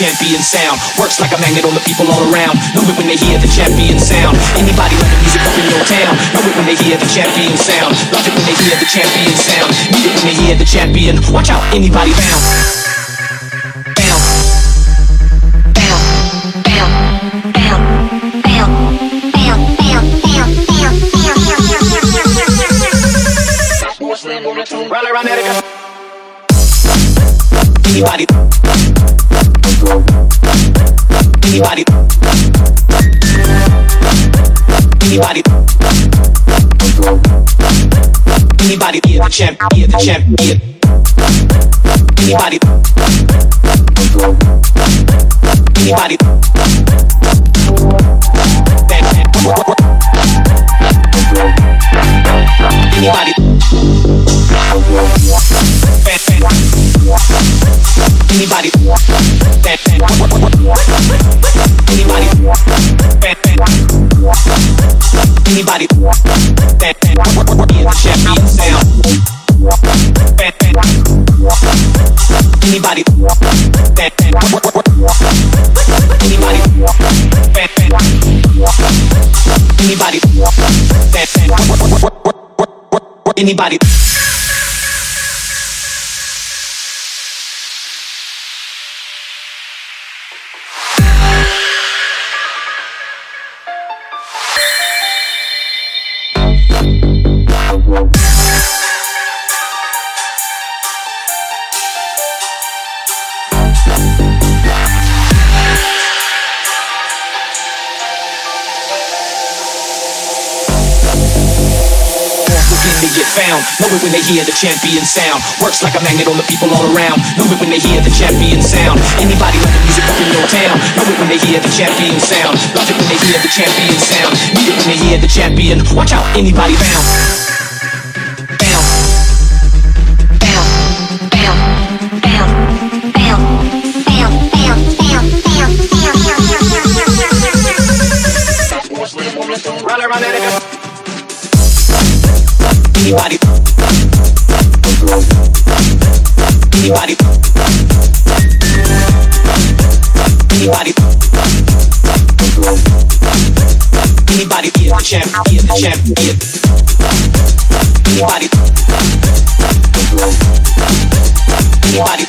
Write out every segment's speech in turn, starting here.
champion sound. Works like a magnet on the people all around. Know it when they hear the champion sound. Anybody love the music up in your town? Know it when they hear the champion sound. Love it when they hear the champion sound. Need it when they hear the champion. Watch out, anybody bound. Rally around Attica. Anybody. Anybody. Anybody. Anybody be the champ, be the champ, be Anybody. Anybody. Anybody. Anybody. Anybody. Anybody. Anybody. Found. Know it when they hear the champion sound. Works like a magnet on the people all around. Know it when they hear the champion sound. Anybody love the music up in your town. Know it when they hear the champion sound. Love it when they hear the champion sound. Need it when they hear the champion. Watch out, anybody bound. Bound. Bound. Bound. Bound. Anybody? Anybody? Anybody? Anybody the champ, the champ, be Anybody? Anybody?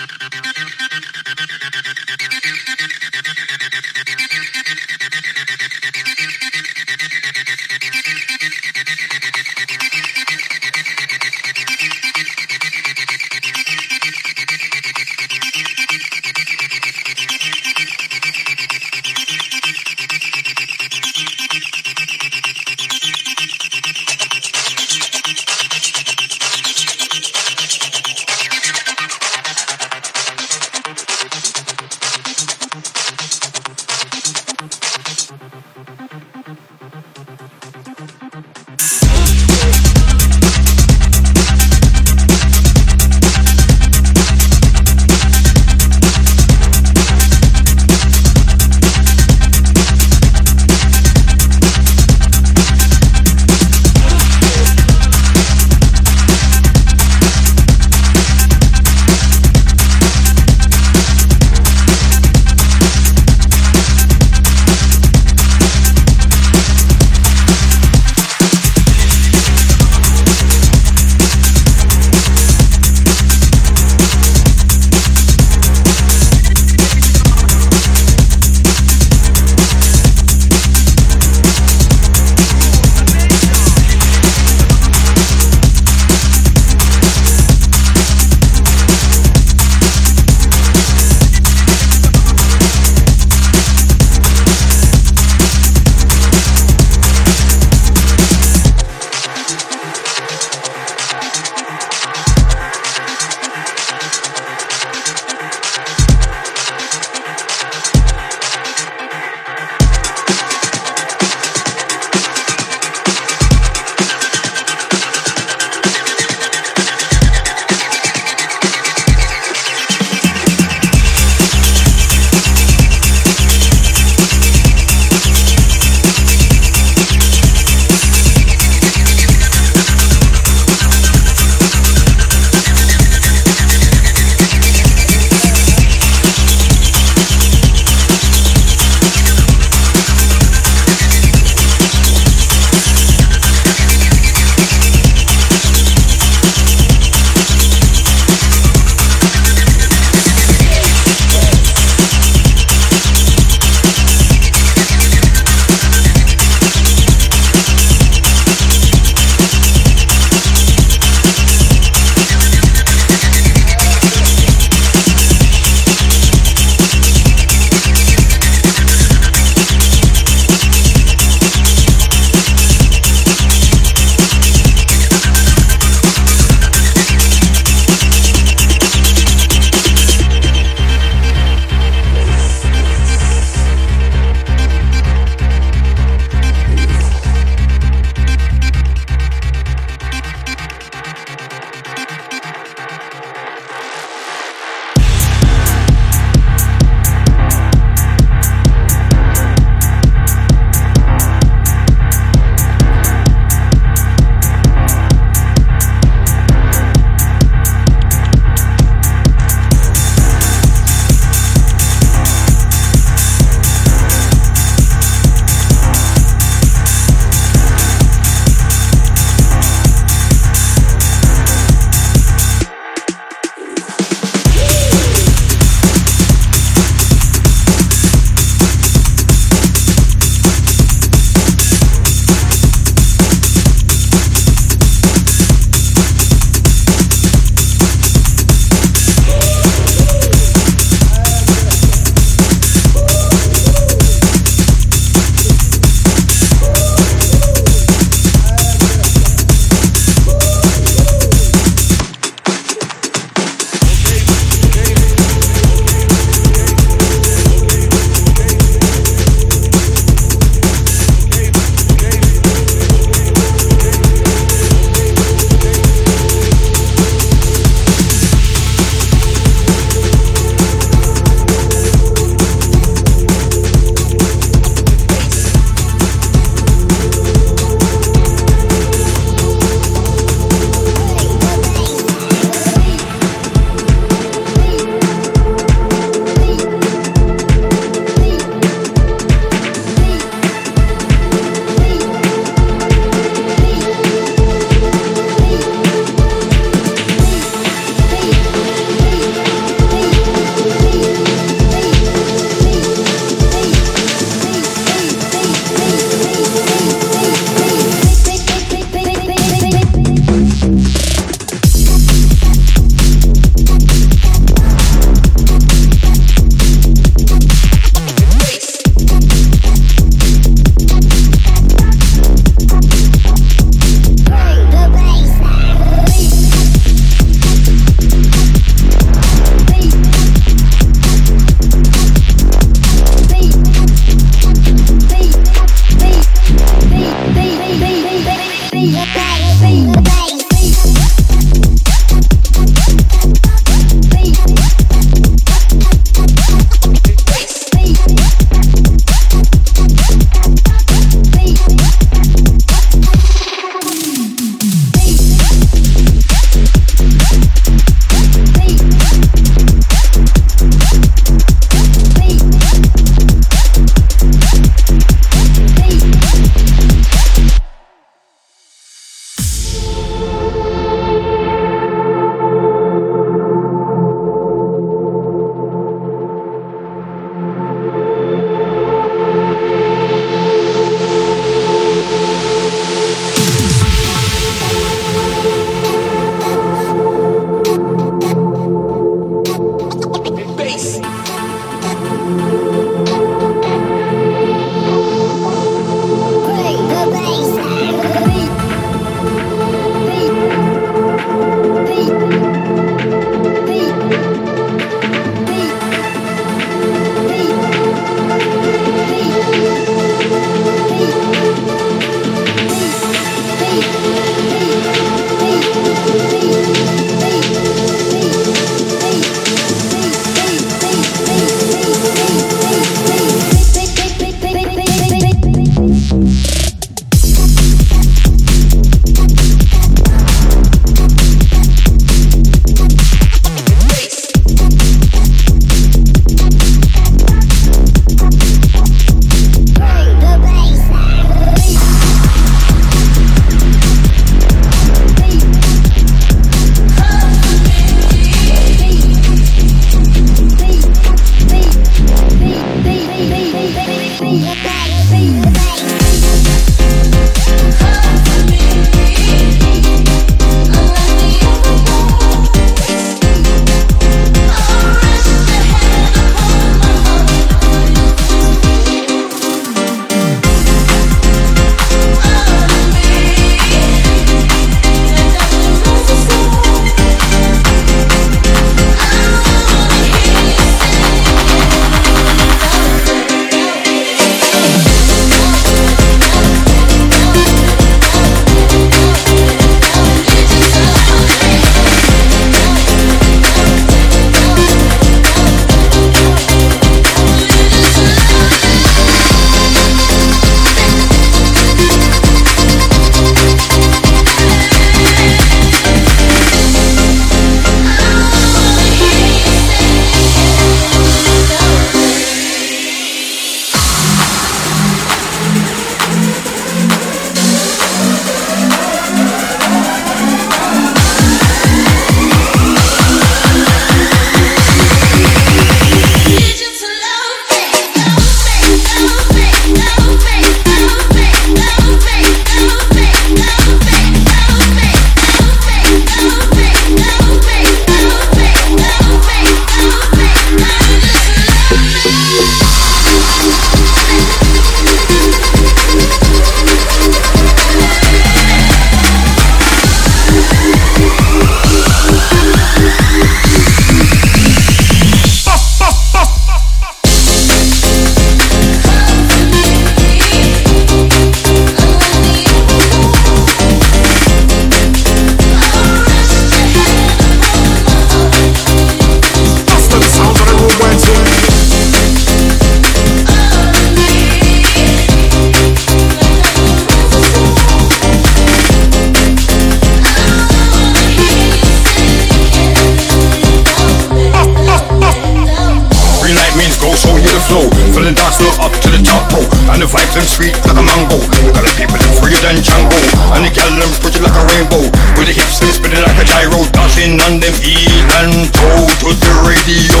To the radio.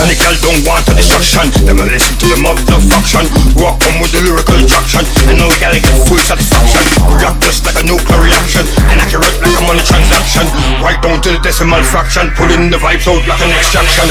And the gal don't want a distraction. Them listen to the motherfuction. Rock on with the lyrical traction. And no gotta get full satisfaction. React just like a nuclear reaction. Inaccurate like a money transaction. Right down to the decimal fraction. Pulling the vibes out like an extraction